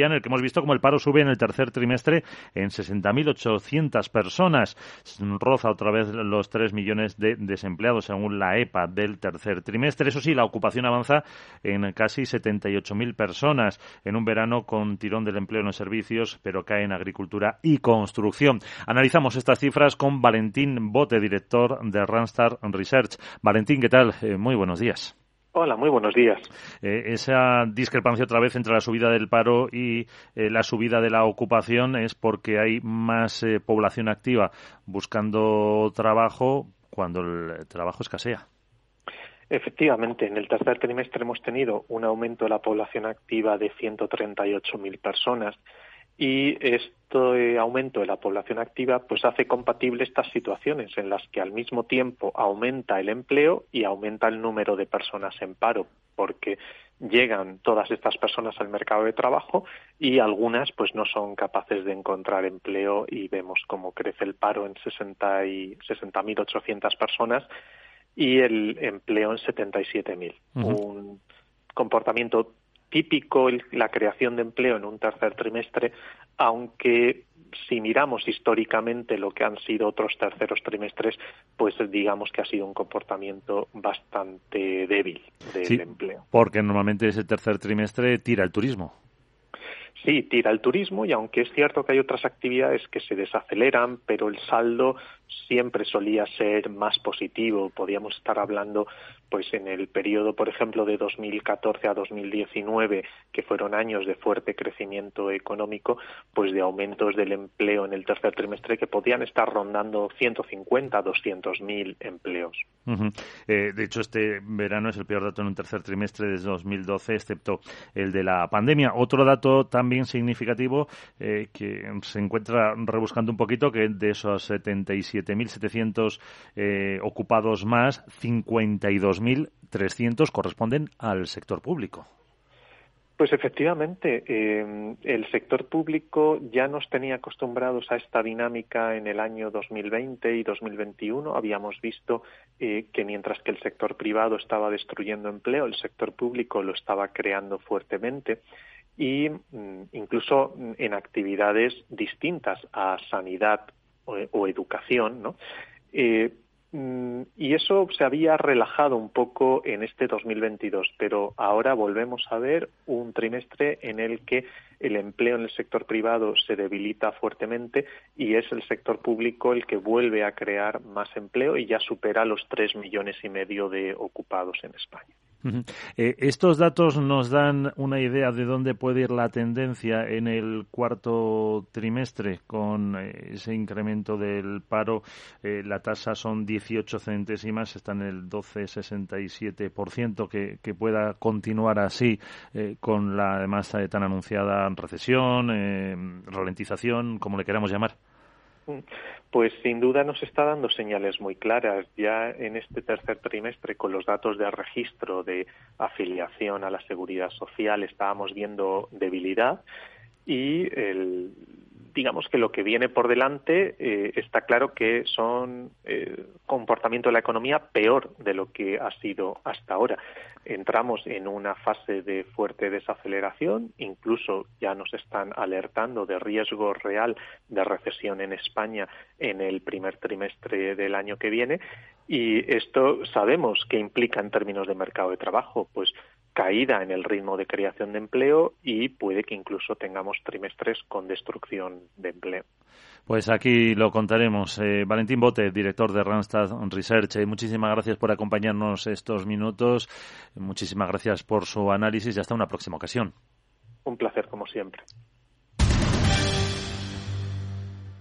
en el que hemos visto como el paro sube en el tercer trimestre en 60.800 personas. Roza otra vez los 3 millones de desempleados según la EPA del tercer trimestre. Eso sí, la ocupación avanza en casi 78.000 personas en un verano con tirón del empleo en los servicios, pero cae en agricultura y construcción. Analizamos estas cifras con Valentín Bote, director de Randstad Research. Valentín, ¿qué tal? Eh, muy buenos días. Hola, muy buenos días. Eh, esa discrepancia otra vez entre la subida del paro y eh, la subida de la ocupación es porque hay más población activa buscando trabajo cuando el trabajo escasea. Efectivamente, en el tercer trimestre hemos tenido un aumento de la población activa de 138.000 personas y este aumento de la población activa pues hace compatible estas situaciones en las que al mismo tiempo aumenta el empleo y aumenta el número de personas en paro porque llegan todas estas personas al mercado de trabajo y algunas pues no son capaces de encontrar empleo y vemos cómo crece el paro en 60 y 60.800 personas y el empleo en 77.000 un comportamiento típico la creación de empleo en un tercer trimestre, aunque si miramos históricamente lo que han sido otros terceros trimestres, pues digamos que ha sido un comportamiento bastante débil del empleo. Porque normalmente ese tercer trimestre tira el turismo. Sí, tira el turismo y aunque es cierto que hay otras actividades que se desaceleran, pero el saldo siempre solía ser más positivo. Podíamos estar hablando, pues en el periodo, por ejemplo, de 2014 a 2019, que fueron años de fuerte crecimiento económico, pues de aumentos del empleo en el tercer trimestre que podían estar rondando 150, 200 mil empleos. Eh, de hecho, este verano es el peor dato en un tercer trimestre desde 2012, excepto el de la pandemia. Otro dato también significativo eh, que se encuentra rebuscando un poquito, que de esos 77 7.700 eh, ocupados más, 52.300 corresponden al sector público. Pues efectivamente, eh, el sector público ya nos tenía acostumbrados a esta dinámica en el año 2020 y 2021. Habíamos visto eh, que mientras que el sector privado estaba destruyendo empleo, el sector público lo estaba creando fuertemente y mm, incluso en actividades distintas a sanidad o, educación, ¿no? Eh, mm, y eso se había relajado un poco en este 2022, pero ahora volvemos a ver un trimestre en el que el empleo en el sector privado se debilita fuertemente y es el sector público el que vuelve a crear más empleo y ya supera los tres millones y medio de ocupados en España. Eh, estos datos nos dan una idea de dónde puede ir la tendencia en el cuarto trimestre con eh, ese incremento del paro. Eh, la tasa son 18 centésimas, está en el 12,67%, que, que pueda continuar así con la además tan anunciada recesión, ralentización, como le queramos llamar. Pues sin duda nos está dando señales muy claras. Ya en este tercer trimestre, con los datos de registro de afiliación a la seguridad social, estábamos viendo debilidad y el, digamos que lo que viene por delante eh, está claro que son eh, comportamiento de la economía peor de lo que ha sido hasta ahora. Entramos en una fase de fuerte desaceleración, incluso ya nos están alertando de riesgo real de recesión en España en el primer trimestre del año que viene y esto sabemos que implica en términos de mercado de trabajo, pues caída en el ritmo de creación de empleo y puede que incluso tengamos trimestres con destrucción de empleo. Pues aquí lo contaremos. Eh, Valentín Bote, director de Randstad Research, eh, muchísimas gracias por acompañarnos estos minutos. Muchísimas gracias por su análisis y hasta una próxima ocasión. Un placer, como siempre.